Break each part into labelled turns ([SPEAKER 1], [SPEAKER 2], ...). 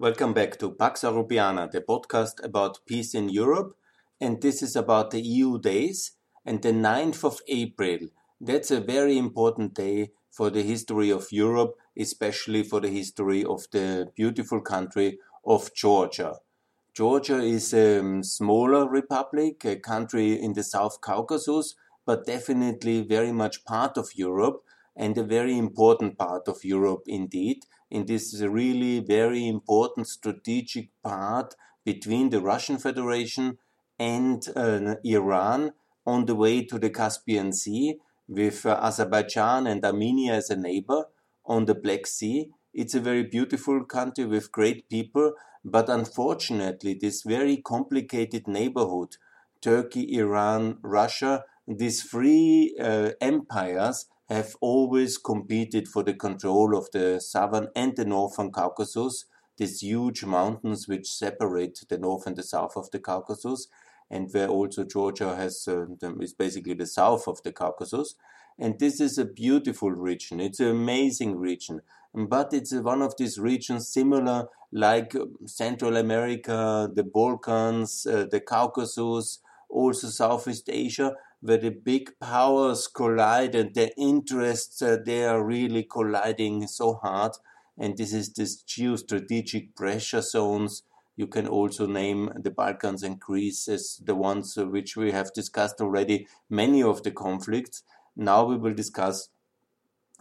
[SPEAKER 1] Welcome back to Pax Europiana, the podcast about peace in Europe. And this is about the EU days and the 9th of April. That's a very important day for the history of Europe, especially for the history of the beautiful country of Georgia. Georgia is a um, smaller republic, a country in the South Caucasus, but definitely very much part of Europe and a very important part of Europe indeed in this really very important strategic part between the Russian Federation and uh, Iran on the way to the Caspian Sea with uh, Azerbaijan and Armenia as a neighbor on the Black Sea. It's a very beautiful country with great people, but unfortunately, this very complicated neighborhood, Turkey, Iran, Russia, these three uh, empires have always competed for the control of the southern and the northern Caucasus, these huge mountains which separate the north and the south of the Caucasus, and where also Georgia has uh, is basically the south of the Caucasus. And this is a beautiful region. It's an amazing region, but it's one of these regions similar like Central America, the Balkans, uh, the Caucasus, also Southeast Asia, where the big powers collide and their interests uh, they are really colliding so hard. And this is this geostrategic pressure zones. You can also name the balkans and greece as the ones uh, which we have discussed already many of the conflicts. Now we will discuss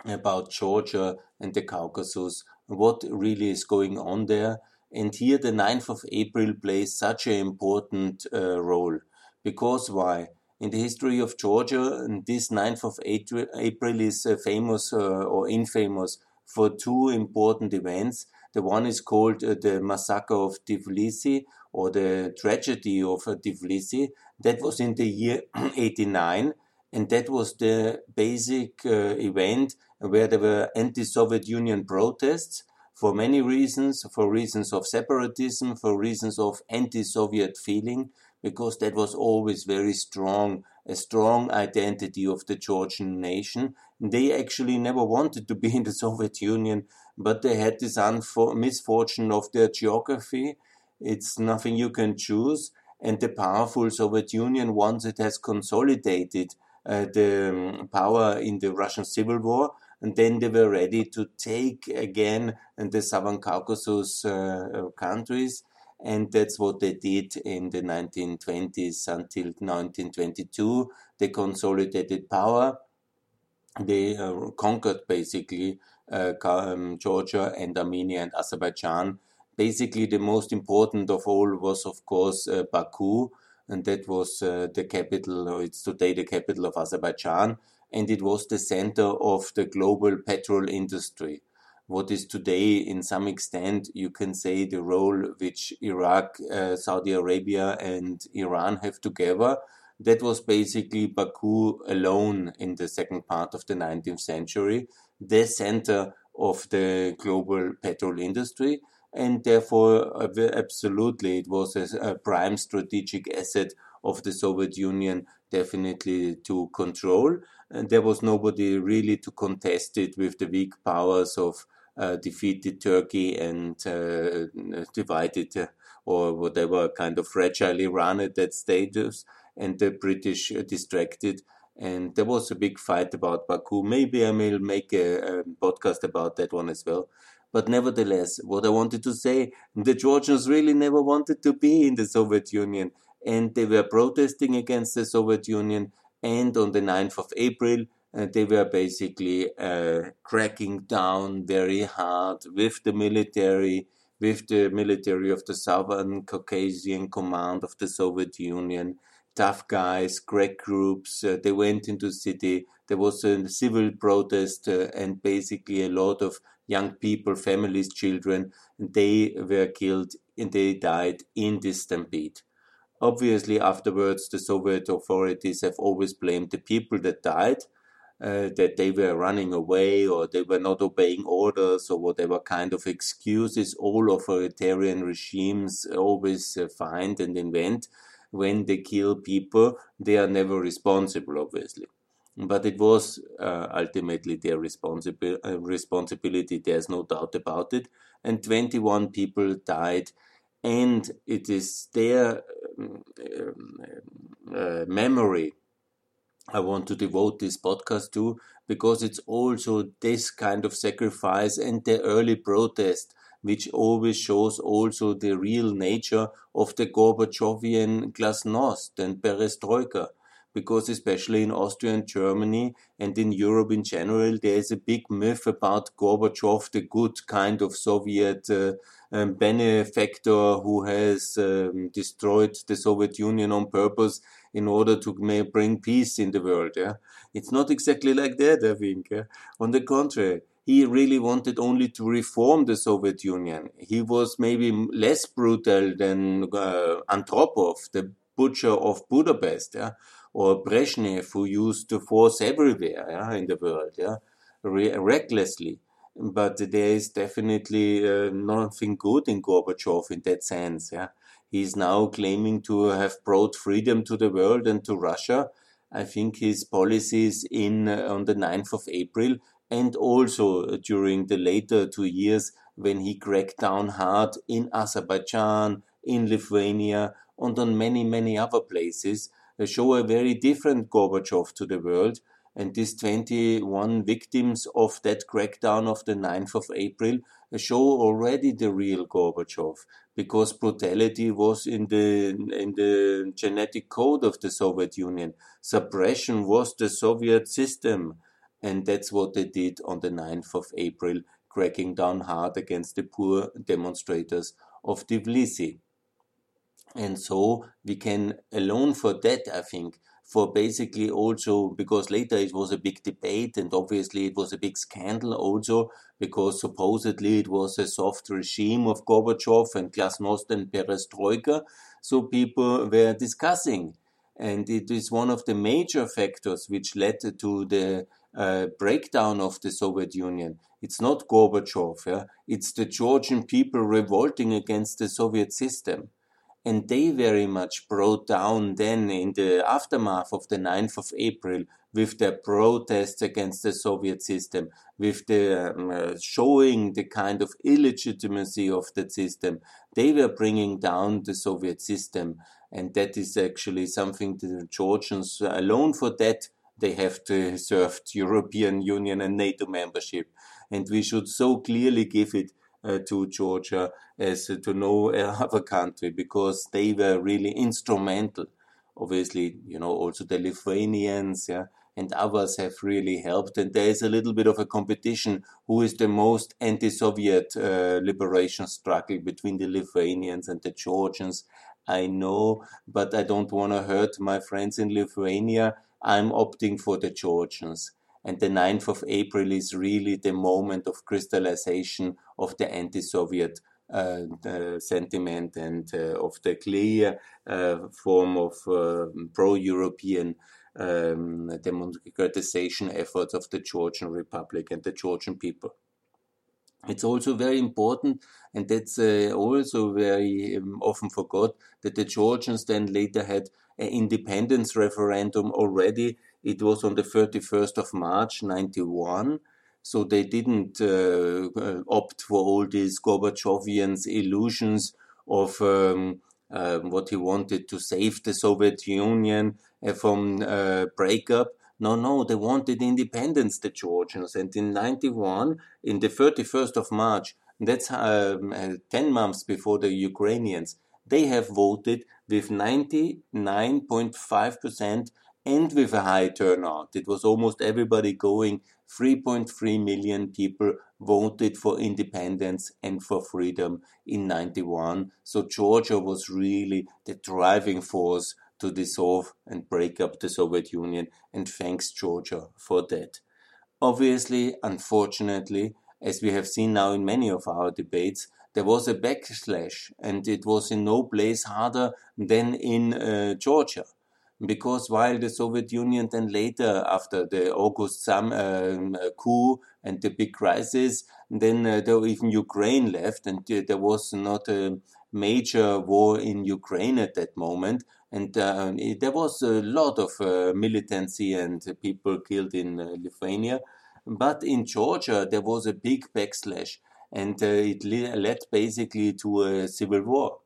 [SPEAKER 1] about georgia and the caucasus what really is going on there. And here the 9th of april plays such an important uh, role. Because why in the history of Georgia, this 9th of April is uh, famous uh, or infamous for two important events. The one is called uh, the massacre of Tbilisi or the tragedy of Tbilisi. That was in the year 89, and that was the basic event where there were anti-Soviet Union protests for many reasons, for reasons of separatism, for reasons of anti-Soviet feeling, because that was always very strong, a strong identity of the Georgian nation. They actually never wanted to be in the Soviet Union, but they had this misfortune of their geography. It's nothing you can choose. And the powerful Soviet Union, once it has consolidated uh, the um, power in the Russian Civil War, and then they were ready to take again the Southern Caucasus uh, countries and that's what they did in the 1920s until 1922. They consolidated power. They uh, conquered basically uh, um, Georgia and Armenia and Azerbaijan. Basically, the most important of all was, of course, uh, Baku, and that was uh, the capital, it's today the capital of Azerbaijan, and it was the center of the global petrol industry what is today, in some extent, you can say the role which Iraq, uh, Saudi Arabia, and Iran have together. That was basically Baku alone in the second part of the 19th century, the center of the global petrol industry. And therefore, absolutely, it was a, prime strategic asset of the Soviet Union, definitely to control. And there was nobody really to contest it with the weak powers of defeated Turkey and uh, divided uh, or whatever kind of fragile Iran at that status, and the British distracted. And there was a big fight about Baku. Maybe I will make a, a podcast about that one as well. But nevertheless, what I wanted to say, the Georgians really never wanted to be in the Soviet Union. And they were protesting against the Soviet Union. And on the 9th of April, uh, they were basically uh, cracking down very hard with the military, with the military of the Southern Caucasian Command of the Soviet Union. Tough guys, crack groups. Uh, they went into city. There was a civil protest, uh, and basically a lot of young people, families, children, they were killed and they died in this stampede. Obviously, afterwards, the Soviet authorities have always blamed the people that died uh, that they were running away or they were not obeying orders or whatever kind of excuses all authoritarian regimes always uh, find and invent when they kill people they are never responsible obviously but it was uh, ultimately their responsibi- uh, responsibility. There's no doubt about it. And 21 people died, and it is their um, uh, memory I want to devote this podcast to because it's also this kind of sacrifice and the early protest which always shows also the real nature of the Gorbachevian glasnost and perestroika. Because especially in Austria and Germany and in Europe in general, there is a big myth about Gorbachev, the good kind of Soviet uh, um, benefactor who has um, destroyed the Soviet Union on purpose in order to bring peace in the world. Yeah? It's not exactly like that, I think. Yeah? On the contrary, he really wanted only to reform the Soviet Union. He was maybe less brutal than uh, Andropov, the butcher of Budapest. Yeah? or Brezhnev, who used to force everywhere yeah, in the world, yeah, Re- recklessly. But there is definitely uh, nothing good in Gorbachev in that sense. Yeah, he's now claiming to have brought freedom to the world and to Russia. I think his policies in uh, on the 9th of April and also during the later two years when he cracked down hard in Azerbaijan, in Lithuania, and on many, many other places, show a very different Gorbachev to the world. And these 21 victims of that crackdown of the 9th of April show already the real Gorbachev because brutality was in the in the genetic code of the Soviet Union. Suppression was the Soviet system, and that's what they did on the 9th of April, cracking down hard against the poor demonstrators of Tbilisi. And so we can alone for that, I think, for basically also because later it was a big debate and obviously it was a big scandal also because supposedly it was a soft regime of Gorbachev and Glasnost and Perestroika. So people were discussing. And it is one of the major factors which led to the uh, breakdown of the Soviet Union. It's not Gorbachev, yeah? it's the Georgian people revolting against the Soviet system and they very much brought down then in the aftermath of the 9th of April with their protests against the Soviet system, with the um, uh, showing the kind of illegitimacy of that system. They were bringing down the Soviet system, and that is actually something the Georgians alone for that they have to serve European Union and NATO membership, and we should so clearly give it to Georgia as to no other country because they were really instrumental. Obviously, you know, also the Lithuanians, yeah, and others have really helped. And there is a little bit of a competition who is the most anti Soviet uh, liberation struggle between the Lithuanians and the Georgians. I know, but I don't want to hurt my friends in Lithuania. I'm opting for the Georgians. And the 9th of April is really the moment of crystallization of the anti Soviet uh, sentiment and uh, of the clear uh, form of uh, pro European um, democratization efforts of the Georgian Republic and the Georgian people. It's also very important, and that's uh, also very um, often forgot, that the Georgians then later had an independence referendum already it was on the 31st of March 91. So they didn't uh, uh, opt for all these Gorbachevians illusions of um, uh, what he wanted to save the Soviet Union uh, from uh, breakup. No, no, they wanted independence, the Georgians. And in 91, in the 31st of March, that's um, uh, 10 months before the Ukrainians, they have voted with 99.5% and with a high turnout. It was almost everybody going. 3.3 million people voted for independence and for freedom in 91. So Georgia was really the driving force to dissolve and break up the Soviet Union, and thanks Georgia for that. Obviously, unfortunately, as we have seen now in many of our debates, there was a backlash, and it was in no place harder than in uh, Georgia because while the Soviet Union then later, after the August Sam, um, coup and the big crisis, then uh, there even Ukraine left, and uh, there was not a major war in Ukraine at that moment, and uh, it, there was a lot of uh, militancy and people killed in uh, Lithuania. But in Georgia, there was a big backslash, and uh, it led basically to a civil war.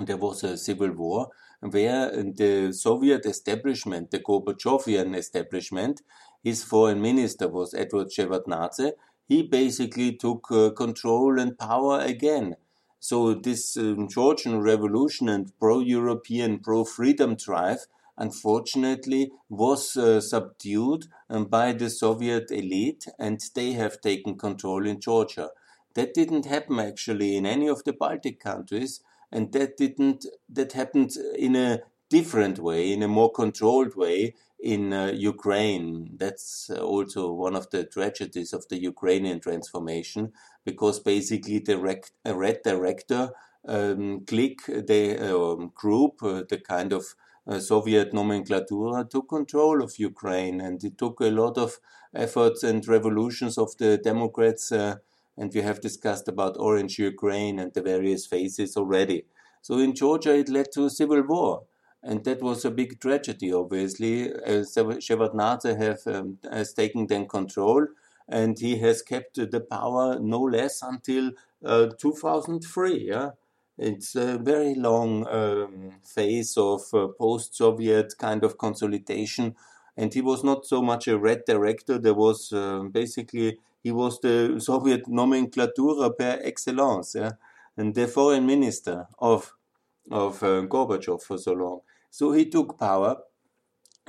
[SPEAKER 1] There was a civil war where the Soviet establishment, the Gorbachevian establishment, his foreign minister was Edward Shevardnadze. He basically took uh, control and power again. So this um, Georgian revolution and pro-European, pro-freedom drive unfortunately was uh, subdued um, by the Soviet elite and they have taken control in Georgia. That didn't happen actually in any of the Baltic countries and that didn't that happened in a different way, in a more controlled way in uh, Ukraine. That's uh, also one of the tragedies of the Ukrainian transformation, because basically the rec- red director um, clique, the um, group, uh, the kind of uh, Soviet nomenclatura took control of Ukraine, and it took a lot of efforts and revolutions of the Democrats uh, and we have discussed about Orange Ukraine and the various phases already. So in Georgia, it led to a civil war. And that was a big tragedy, obviously. Uh, Shevardnadze have, um, has taken then control, and he has kept the power no less until uh, 2003. Yeah? It's a very long um, phase of uh, post Soviet kind of consolidation. And he was not so much a red director, there was um, basically he was the Soviet nomenclatura per excellence, yeah? and the foreign minister of of uh, Gorbachev for so long. So he took power,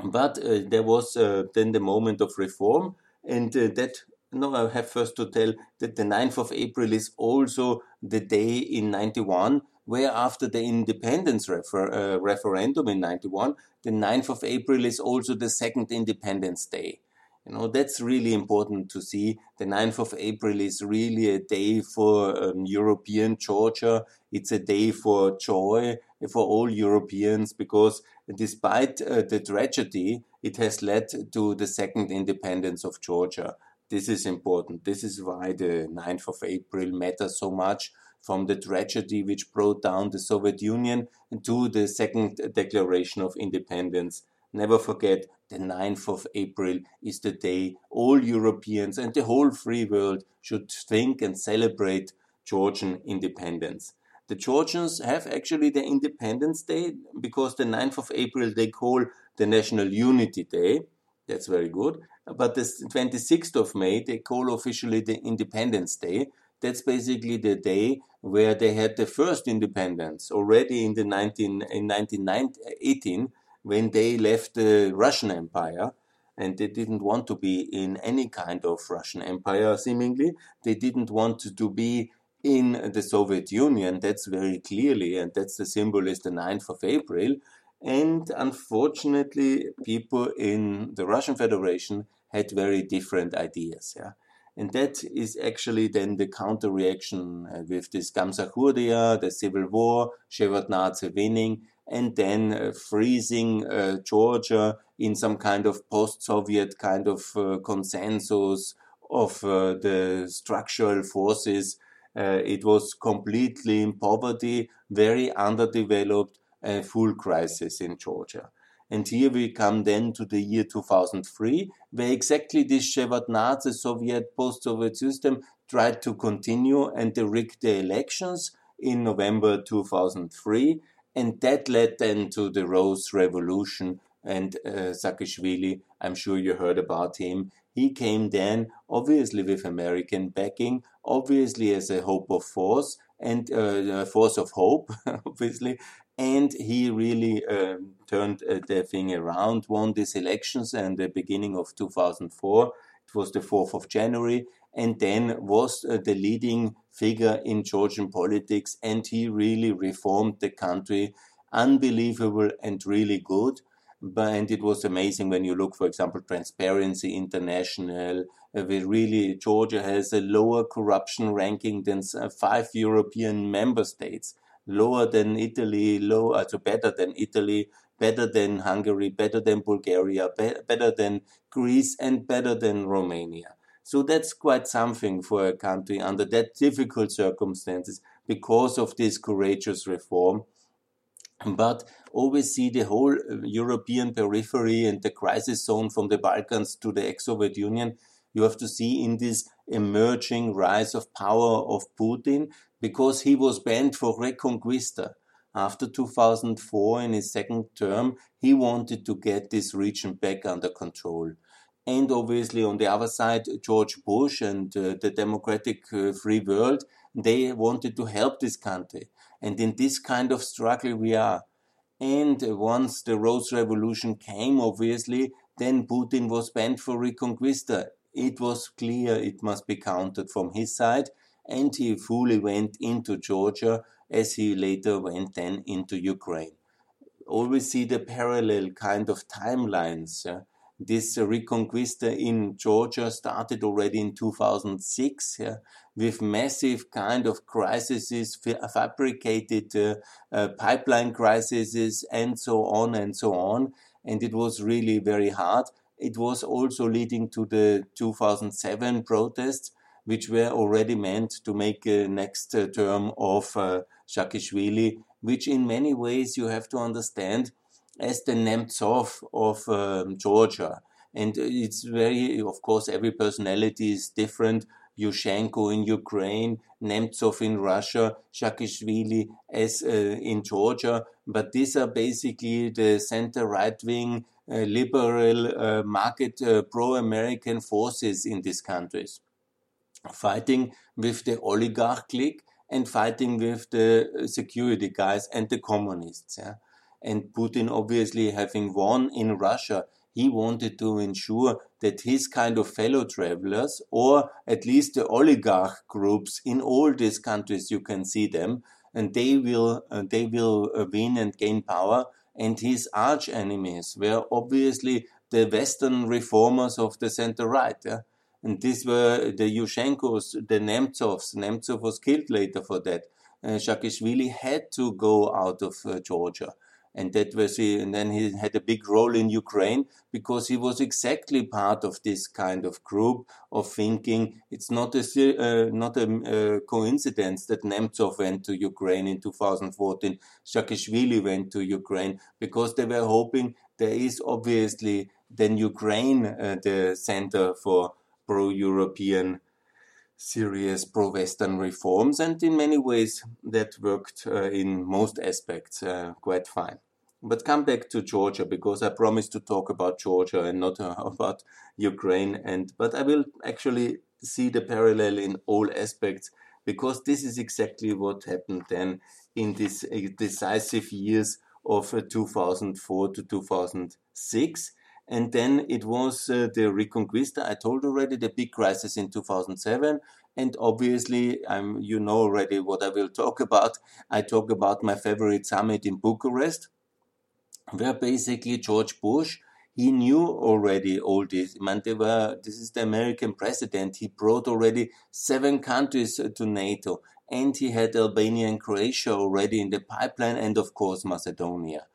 [SPEAKER 1] but uh, there was uh, then the moment of reform, and uh, that. No, I have first to tell that the 9th of April is also the day in 91 where after the independence refer, uh, referendum in 91, the 9th of April is also the second Independence Day. You know, that's really important to see. The 9th of April is really a day for um, European Georgia. It's a day for joy for all Europeans because despite uh, the tragedy, it has led to the second independence of Georgia. This is important. This is why the 9th of April matters so much from the tragedy which brought down the Soviet Union to the second declaration of independence. Never forget the 9th of April is the day all Europeans and the whole free world should think and celebrate Georgian independence. The Georgians have actually their Independence Day because the 9th of April they call the National Unity Day. That's very good. But the 26th of May they call officially the Independence Day. That's basically the day where they had the first independence already in the 19 in 1918 when they left the Russian Empire and they didn't want to be in any kind of Russian Empire, seemingly. They didn't want to be in the Soviet Union, that's very clearly, and that's the symbol is the 9th of April. And unfortunately, people in the Russian Federation had very different ideas. Yeah? And that is actually then the counter reaction uh, with this Gamsakhurdia, the civil war, Shevardnadze winning, and then uh, freezing uh, Georgia in some kind of post-Soviet kind of uh, consensus of uh, the structural forces. Uh, it was completely in poverty, very underdeveloped, a full crisis in Georgia. And here we come then to the year 2003, where exactly this Shevardnadze Soviet post-Soviet system tried to continue and they rigged the elections in November 2003 and that led then to the Rose Revolution. And uh, Saakashvili, I'm sure you heard about him. He came then, obviously with American backing, obviously as a hope of force and uh, a force of hope, obviously. And he really uh, turned uh, the thing around, won these elections, and the beginning of 2004, it was the 4th of January, and then was uh, the leading figure in Georgian politics, and he really reformed the country. Unbelievable and really good. But, and it was amazing when you look, for example, Transparency International. Uh, really, Georgia has a lower corruption ranking than uh, five European member states, lower than Italy, lower, uh, so better than Italy, better than Hungary, better than Bulgaria, be better than Greece, and better than Romania. So that's quite something for a country under that difficult circumstances because of this courageous reform. But always see the whole uh, European periphery and the crisis zone from the Balkans to the ex-Soviet Union. You have to see in this emerging rise of power of Putin because he was banned for Reconquista. After 2004, in his second term, he wanted to get this region back under control. And obviously, on the other side, George Bush and uh, the democratic uh, free world, they wanted to help this country. And in this kind of struggle, we are. And once the Rose Revolution came, obviously, then Putin was banned for Reconquista. It was clear it must be countered from his side, and he fully went into Georgia as he later went then into Ukraine. Always see the parallel kind of timelines. Yeah? This uh, Reconquista in Georgia started already in 2006 yeah? with massive kind of crises, fabricated uh, uh, pipeline crises, and so on and so on. And it was really very hard. It was also leading to the 2007 protests, which were already meant to make a next uh, term of uh, Saakashvili, which in many ways you have to understand as the Nemtsov of um, Georgia. And it's very, of course, every personality is different. Yushchenko in Ukraine, Nemtsov in Russia, Saakashvili as uh, in Georgia. But these are basically the center right wing uh, liberal uh, market uh, pro-American forces in these countries, fighting with the oligarch clique and fighting with the security guys and the communists. Yeah? And Putin, obviously, having won in Russia, he wanted to ensure that his kind of fellow travelers, or at least the oligarch groups in all these countries, you can see them, and they will uh, they will uh, win and gain power and his arch enemies were obviously the Western reformers of the center right. Yeah? And these were the Yushchenkos, the Nemtsovs. Nemtsov was killed later for that. Uh, Saakashvili had to go out of uh, Georgia and that was he, and then he had a big role in Ukraine because he was exactly part of this kind of group of thinking. It's not a uh, not a uh, coincidence that Nemtsov went to Ukraine in 2014, Saakashvili went to Ukraine because they were hoping there is obviously then Ukraine uh, the center for pro-European serious pro-Western reforms, and in many ways that worked uh, in most aspects uh, quite fine. But come back to Georgia because I promised to talk about Georgia and not uh, about Ukraine. And but I will actually see the parallel in all aspects because this is exactly what happened then in these uh, decisive years of uh, 2004 to 2006 and then it was uh, the Reconquista. I told already the big crisis in 2007. And obviously, um, you know already what I will talk about. I talk about my favorite summit in Bucharest, where basically George Bush, he knew already all this. Man, were, this is the American president. He brought already seven countries to NATO. And he had Albania and Croatia already in the pipeline, and of course, Macedonia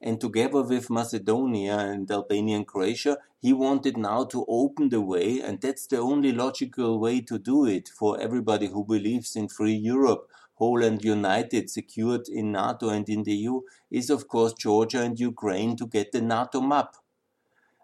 [SPEAKER 1] and together with Macedonia and Albania and Croatia, he wanted now to open the way, and that's the only logical way to do it for everybody who believes in free Europe, whole and united, secured in NATO and in the EU, is of course Georgia and Ukraine to get the NATO map.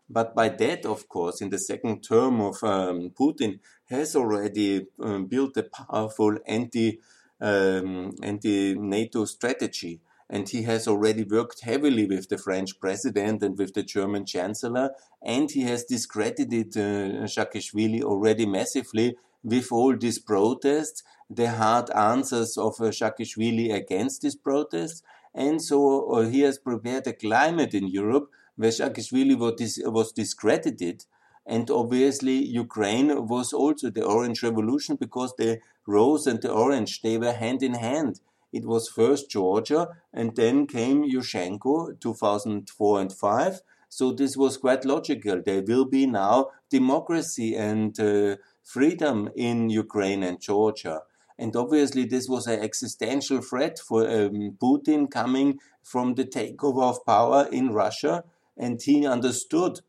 [SPEAKER 1] But by that, of course, in the second term of um, Putin, has already um, built a powerful anti um, anti NATO strategy and he has already worked heavily with the French president and with the German chancellor, and he has discredited uh, Saakashvili already massively with all these protests, the hard answers of uh, Saakashvili against these protests, and so uh, he has prepared a climate in Europe where Saakashvili was, dis- was discredited. And obviously, Ukraine was also the Orange Revolution because the rose and the orange, they were hand in hand it was first Georgia and then came Yushchenko 2004 and 5. So this was quite logical. There will be now democracy and uh, freedom in Ukraine and Georgia. And obviously, this was an existential threat for um, Putin coming from the takeover of power in Russia. And he understood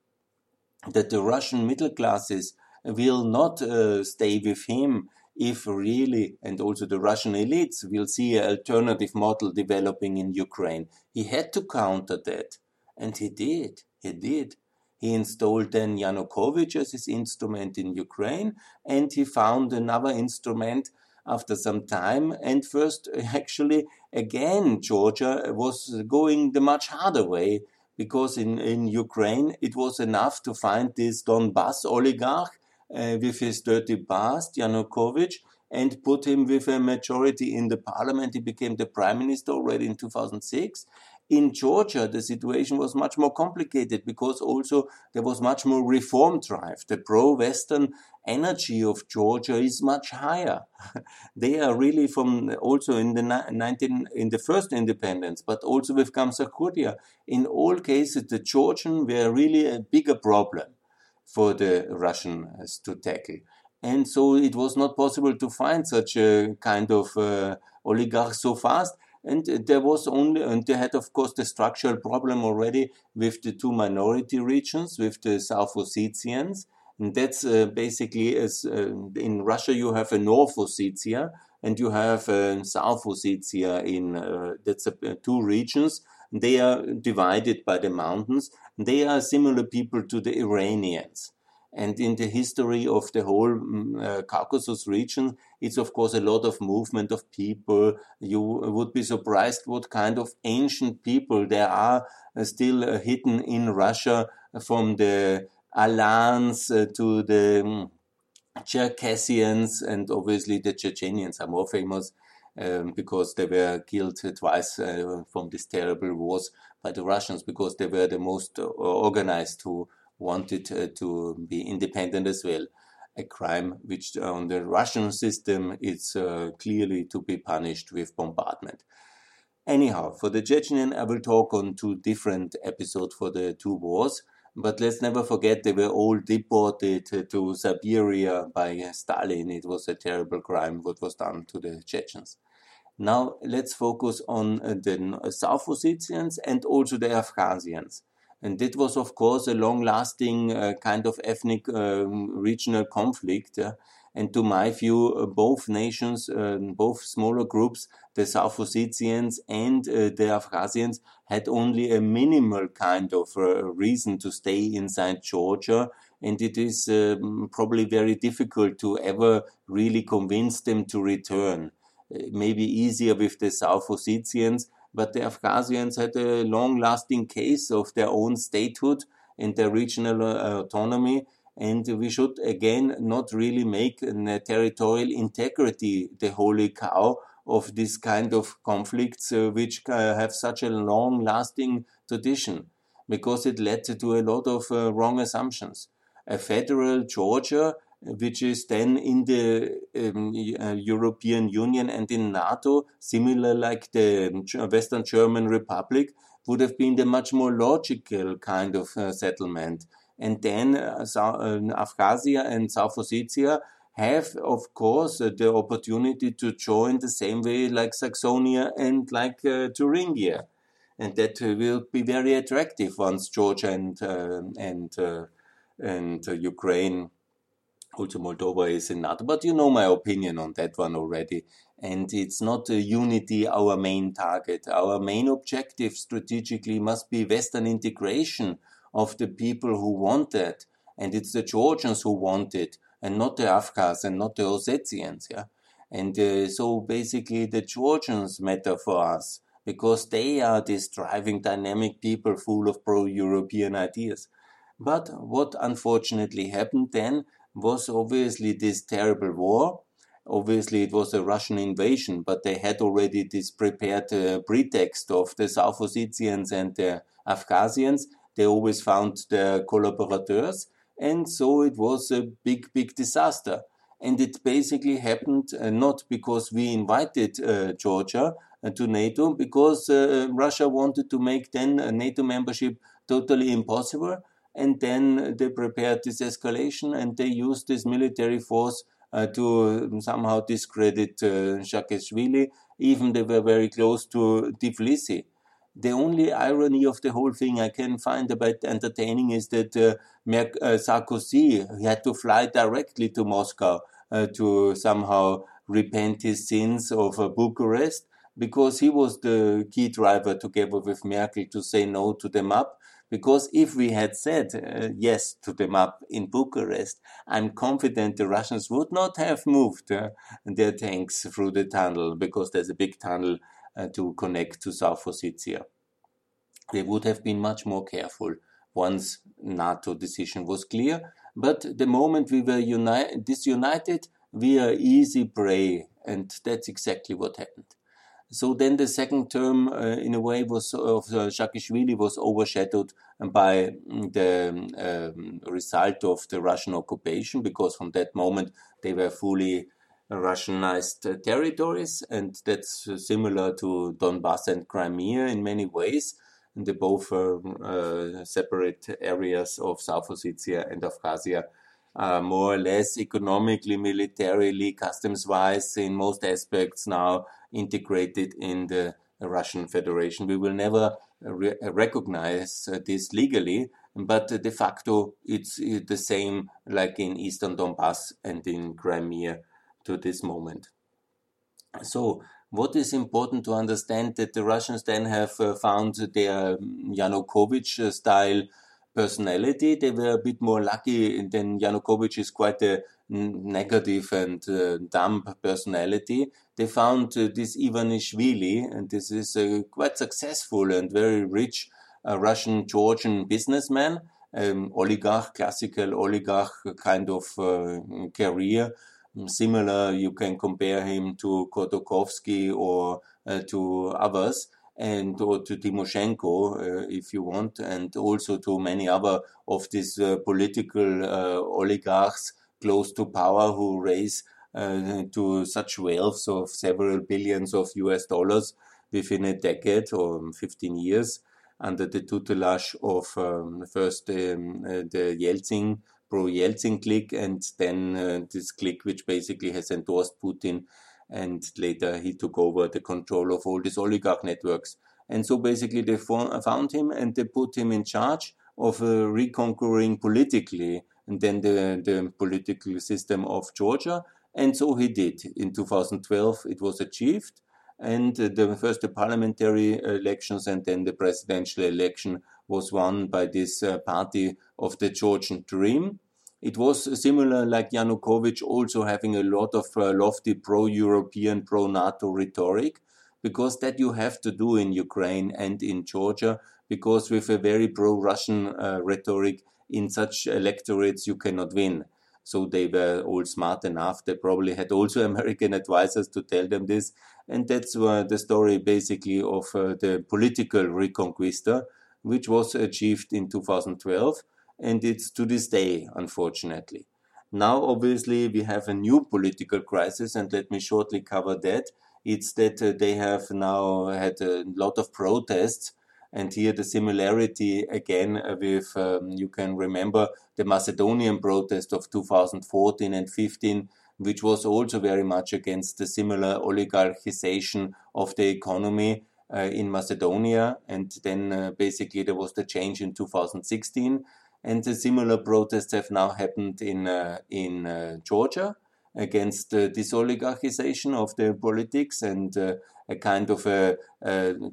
[SPEAKER 1] that the Russian middle classes will not uh, stay with him if really, and also the Russian elites will see an alternative model developing in Ukraine. He had to counter that. And he did. He did. He installed then Yanukovych as his instrument in Ukraine, and he found another instrument after some time. And first, actually, again, Georgia was going the much harder way because in, in Ukraine it was enough to find this Donbass oligarch uh, with his dirty past, Yanukovych, and put him with a majority in the parliament. He became the prime minister already in 2006. In Georgia, the situation was much more complicated because also there was much more reform drive. The pro-Western energy of Georgia is much higher. they are really from also in the 19 in the first independence, but also with Gamsakhurdia. In all cases, the Georgian were really a bigger problem for the Russians to tackle. And so it was not possible to find such a kind of uh, oligarch so fast. And there was only, and they had, of course, the structural problem already with the two minority regions, with the South Ossetians. And that's uh, basically as uh, in Russia, you have a North Ossetia and you have a South Ossetia in, uh, that's uh, two regions. They are divided by the mountains. They are similar people to the Iranians. And in the history of the whole mm, uh, Caucasus region, it's of course a lot of movement of people. You would be surprised what kind of ancient people there are uh, still uh, hidden in Russia from the Alans uh, to the um, Cherkessians and obviously the Chechenians are more famous um, because they were killed twice uh, from these terrible wars by the Russians because they were the most uh, organized who wanted uh, to be independent as well. A crime which on the Russian system is clearly to be punished with bombardment. Anyhow, for the Chechenian, I will talk on two different episodes for the two wars. But let's never forget they were all deported to Siberia by Stalin. It was a terrible crime what was done to the Chechens. Now let's focus on the South Ossetians and also the Abkhazians. And that was, of course, a long lasting uh, kind of ethnic uh, regional conflict. Uh, and to my view, uh, both nations, um, both smaller groups, the South Ossetians and uh, the Abkhazians, had only a minimal kind of uh, reason to stay inside Georgia. And it is um, probably very difficult to ever really convince them to return. Maybe easier with the South Ossetians, but the Abkhazians had a long lasting case of their own statehood and their regional autonomy. And we should again not really make a territorial integrity the holy cow of this kind of conflicts, uh, which uh, have such a long lasting tradition, because it led to a lot of uh, wrong assumptions. A federal Georgia which is then in the um, uh, European Union and in NATO, similar like the Western German Republic, would have been the much more logical kind of uh, settlement. And then uh, uh Abkhazia and South Ossetia have, of course, uh, the opportunity to join the same way like Saxonia and like uh, Thuringia. And that will be very attractive once Georgia and, and, and Ukraine also Moldova is in NATO. But you know my opinion on that one already. And it's not unity our main target. Our main objective strategically must be Western integration of the people who want that. And it's the Georgians who want it, and not the Afghans and not the Ossetians. Yeah? And uh, so basically the Georgians matter for us because they are these driving dynamic people full of pro-European ideas. But what unfortunately happened then was obviously this terrible war. Obviously, it was a Russian invasion, but they had already this prepared uh, pretext of the South Ossetians and the Abkhazians. They always found their collaborators, and so it was a big, big disaster. And it basically happened uh, not because we invited uh, Georgia uh, to NATO, because uh, Russia wanted to make then NATO membership totally impossible and then they prepared this escalation and they used this military force uh, to somehow discredit uh, Saakashvili. Even they were very close to Tbilisi. The only irony of the whole thing I can find about entertaining is that uh, uh Sarkozy had to fly directly to Moscow uh, to somehow repent his sins of uh, Bucharest because he was the key driver together with Merkel to say no to the MAP. Because if we had said uh, yes to the MAP in Bucharest, I'm confident the Russians would not have moved uh, their tanks through the tunnel because there's a big tunnel to connect to South Ossetia. They would have been much more careful once NATO decision was clear. But the moment we were uni- disunited, we are easy prey, and that's exactly what happened. So then the second term, uh, in a way, was of uh, was overshadowed by the um, result of the Russian occupation, because from that moment they were fully Russianized territories, and that's similar to Donbass and Crimea in many ways. And they both are uh, separate areas of South Ossetia and Abkhazia uh, more or less economically, militarily, customs wise, in most aspects now integrated in the Russian Federation. We will never re- recognize uh, this legally, but de facto it's the same like in Eastern Donbass and in Crimea to this moment. So, what is important to understand that the Russians then have uh, found their Yanukovych style personality. They were a bit more lucky than Yanukovych is quite a negative and uh, dumb personality. They found uh, this Ivanishvili, and this is a quite successful and very rich uh, Russian Georgian businessman, um, oligarch, classical oligarch kind of uh, career. Similar, you can compare him to Khodorkovsky or uh, to others and or to Timoshenko, uh, if you want, and also to many other of these uh, political uh, oligarchs close to power who raise uh, to such wealth of several billions of US dollars within a decade or 15 years under the tutelage of um, first um, uh, the Yeltsin pro Yeltsin clique and then uh, this clique which basically has endorsed Putin and later he took over the control of all these oligarch networks. And so basically they found him and they put him in charge of uh, reconquering politically and then the, the political system of Georgia. And so he did. In 2012, it was achieved. And uh, the first the parliamentary elections and then the presidential election was won by this uh, party of the Georgian Dream. It was similar like Yanukovych also having a lot of uh, lofty pro-European, pro-NATO rhetoric, because that you have to do in Ukraine and in Georgia, because with a very pro-Russian uh, rhetoric in such electorates you cannot win. So they were all smart enough. They probably had also American advisors to tell them this. And that's uh, the story basically of uh, the political reconquista, which was achieved in 2012 and it's to this day, unfortunately. Now, obviously, we have a new political crisis, and let me shortly cover that. It's that uh, they have now had a lot of protests, and here the similarity again with, um, you can remember the Macedonian protest of 2014 and 15, which was also very much against the similar oligarchization of the economy uh, in Macedonia. And then uh, basically there was the change in 2016 and the similar protests have now happened in, uh, in uh, Georgia against uh, this oligarchization of the politics and uh, a kind of a,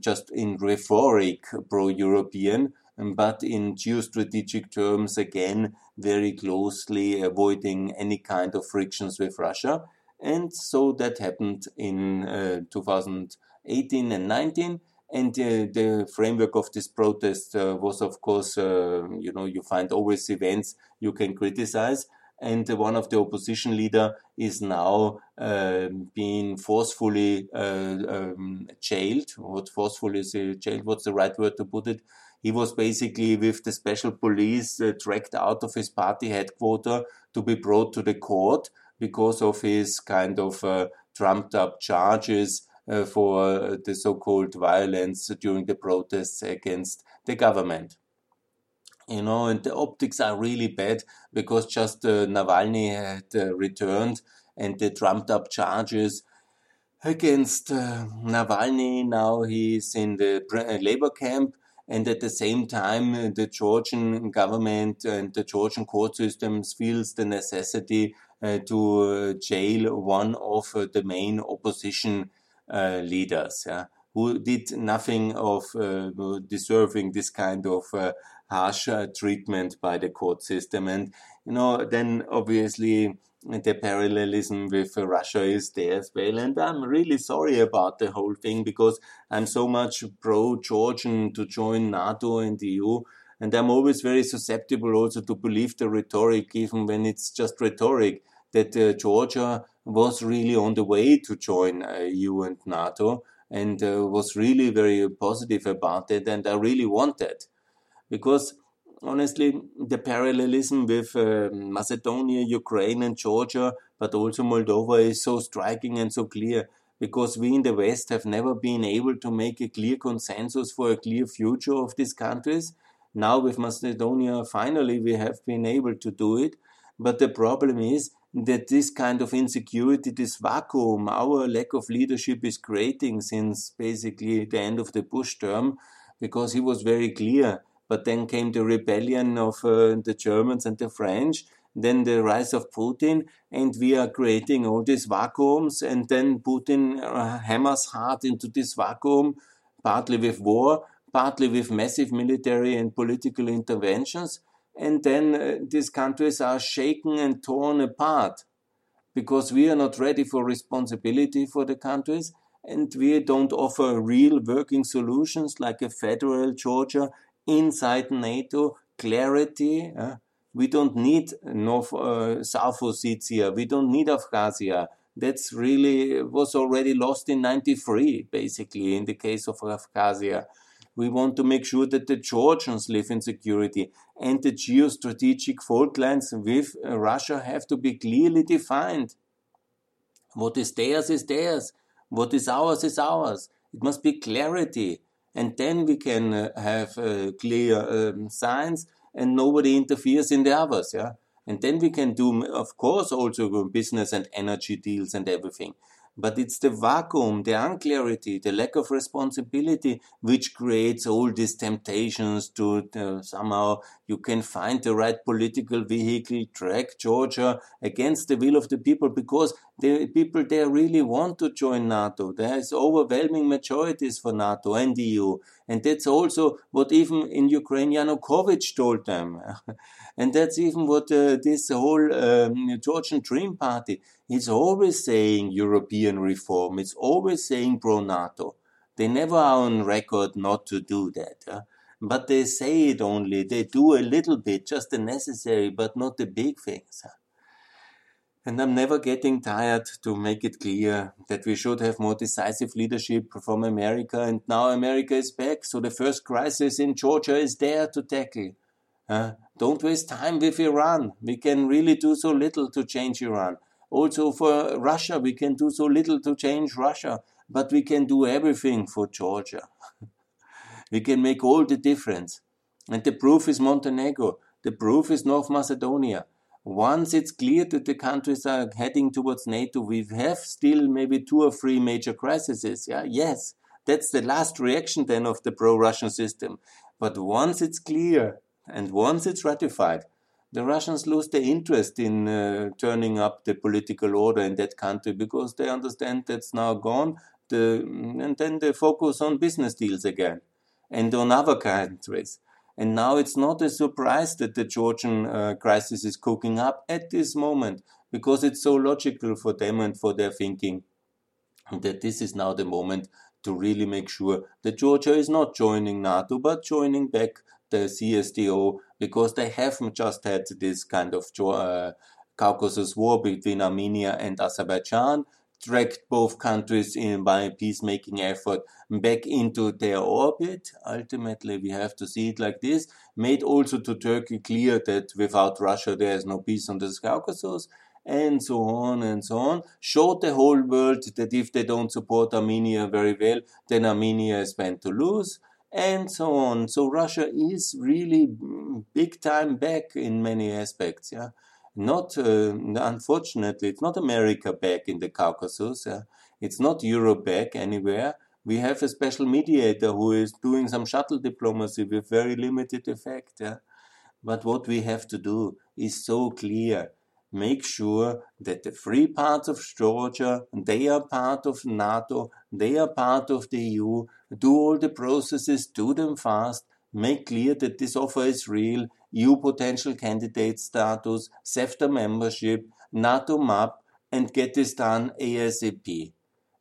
[SPEAKER 1] just in rhetoric pro-European, but in geostrategic terms, again, very closely avoiding any kind of frictions with Russia. And so that happened in uh, 2018 and 19. And uh, the framework of this protest uh, was, of course, uh, you know, you find always events you can criticize. And one of the opposition leader is now um, being forcefully uh, um, jailed. What forcefully is jailed? What's the right word to put it? He was basically with the special police uh, dragged out of his party headquarters to be brought to the court because of his kind of uh, trumped up charges uh, for the so-called violence during the protests against the government you know, and the optics are really bad because just uh, Navalny had uh, returned and the trumped up charges against uh, Navalny. Now he's in the uh, labor camp. And at the same time, uh, the Georgian government and the Georgian court systems feels the necessity uh, to uh, jail one of uh, the main opposition leaders. Yeah who did nothing of uh, deserving this kind of uh, harsh uh, treatment by the court system. And, you know, then obviously the parallelism with Russia is there as well. And I'm really sorry about the whole thing because I'm so much pro Georgian to join NATO and the EU. And I'm always very susceptible also to believe the rhetoric, even when it's just rhetoric, that uh, Georgia was really on the way to join uh, EU and NATO and uh, was really very positive about it. And I really wanted because honestly, the parallelism with uh, Macedonia, Ukraine, and Georgia, but also Moldova is so striking and so clear because we in the West have never been able to make a clear consensus for a clear future of these countries. Now, with Macedonia, finally, we have been able to do it. But the problem is that this kind of insecurity, this vacuum, our lack of leadership is creating since basically the end of the Bush term, because he was very clear. But then came the rebellion of uh, the Germans and the French, then the rise of Putin, and we are creating all these vacuums, and then Putin uh, hammers hard into this vacuum, partly with war, partly with massive military and political interventions and then uh, these countries are shaken and torn apart because we are not ready for responsibility for the countries and we don't offer real working solutions like a federal Georgia inside NATO, clarity. Uh, we don't need North, uh, South Ossetia. We don't need Abkhazia. That's really was already lost in 93, basically, in the case of Abkhazia. We want to make sure that the Georgians live in security and the geostrategic fault lines with uh, Russia have to be clearly defined. What is theirs is theirs. What is ours is ours. It must be clarity. And then we can uh, have uh, clear um, signs and nobody interferes in the others. Yeah. And then we can do, of course, also business and energy deals and everything. But it's the vacuum, the unclarity, the lack of responsibility which creates all these temptations to uh, somehow you can find the right political vehicle, track Georgia against the will of the people because the people there really want to join NATO. There is overwhelming majorities for NATO and the EU. And that's also what even in Ukraine Yanukovych told them. and that's even what uh, this whole um, Georgian Dream Party is always saying European reform. It's always saying pro NATO. They never are on record not to do that. But they say it only. They do a little bit, just the necessary, but not the big things. And I'm never getting tired to make it clear that we should have more decisive leadership from America. And now America is back. So the first crisis in Georgia is there to tackle. Uh, don't waste time with Iran. We can really do so little to change Iran. Also for Russia, we can do so little to change Russia, but we can do everything for Georgia. we can make all the difference. And the proof is Montenegro. The proof is North Macedonia once it's clear that the countries are heading towards NATO, we have still maybe two or three major crises. Yeah, yes, that's the last reaction then of the pro-Russian system. But once it's clear and once it's ratified, the Russians lose their interest in uh, turning up the political order in that country because they understand that's now gone. The, and then they focus on business deals again and on other countries. And now it's not a surprise that the Georgian uh, crisis is cooking up at this moment because it's so logical for them and for their thinking that this is now the moment to really make sure that Georgia is not joining NATO but joining back the CSTO because they haven't just had this kind of uh, Caucasus war between Armenia and Azerbaijan dragged both countries in by a peacemaking effort back into their orbit. Ultimately, we have to see it like this. Made also to Turkey clear that without Russia there is no peace on the Caucasus, and so on and so on. Showed the whole world that if they don't support Armenia very well, then Armenia is meant to lose. And so on. So Russia is really mm, big time back in many aspects, yeah. Not, uh, unfortunately, it's not America back in the Caucasus. Uh, it's not Europe back anywhere. We have a special mediator who is doing some shuttle diplomacy with very limited effect. Yeah? But what we have to do is so clear. Make sure that the free parts of Georgia, they are part of NATO, they are part of the EU. Do all the processes, do them fast, make clear that this offer is real, EU potential candidate status, CEFTA membership, NATO map, and get this done ASAP.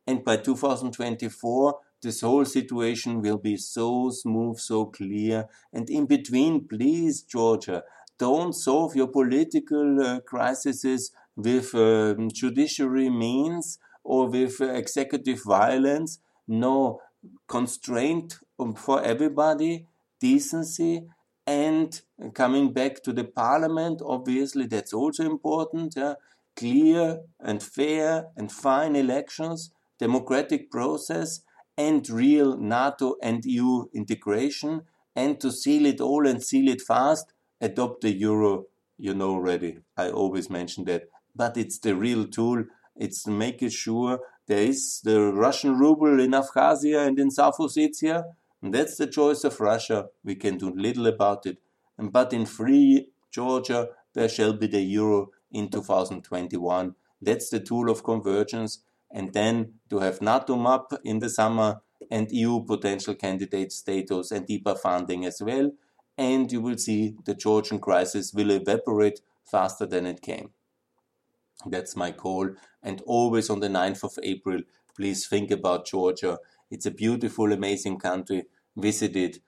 [SPEAKER 1] And by 2024, this whole situation will be so smooth, so clear. And in between, please, Georgia, don't solve your political uh, crises with um, judiciary means or with uh, executive violence. No, constraint um, for everybody, decency, and coming back to the parliament, obviously, that's also important. Yeah? Clear and fair and fine elections, democratic process, and real NATO and EU integration, and to seal it all and seal it fast, adopt the euro. You know already, I always mention that. But it's the real tool. It's make sure there is the Russian ruble in Abkhazia and in South Ossetia. That's the choice of Russia. We can do little about it. But in free Georgia, there shall be the euro in 2021. That's the tool of convergence and then to have NATO map in the summer and EU potential candidate status and deeper funding as well. And you will see the Georgian crisis will evaporate faster than it came. That's my call. And always on the 9th of April, please think about Georgia. It's a beautiful, amazing country. Visit it.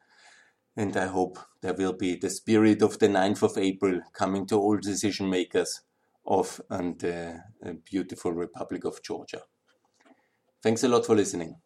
[SPEAKER 1] And I hope there will be the spirit of the 9th of April coming to all decision makers of and, uh, beautiful Republic of Georgia. Thanks a lot for listening.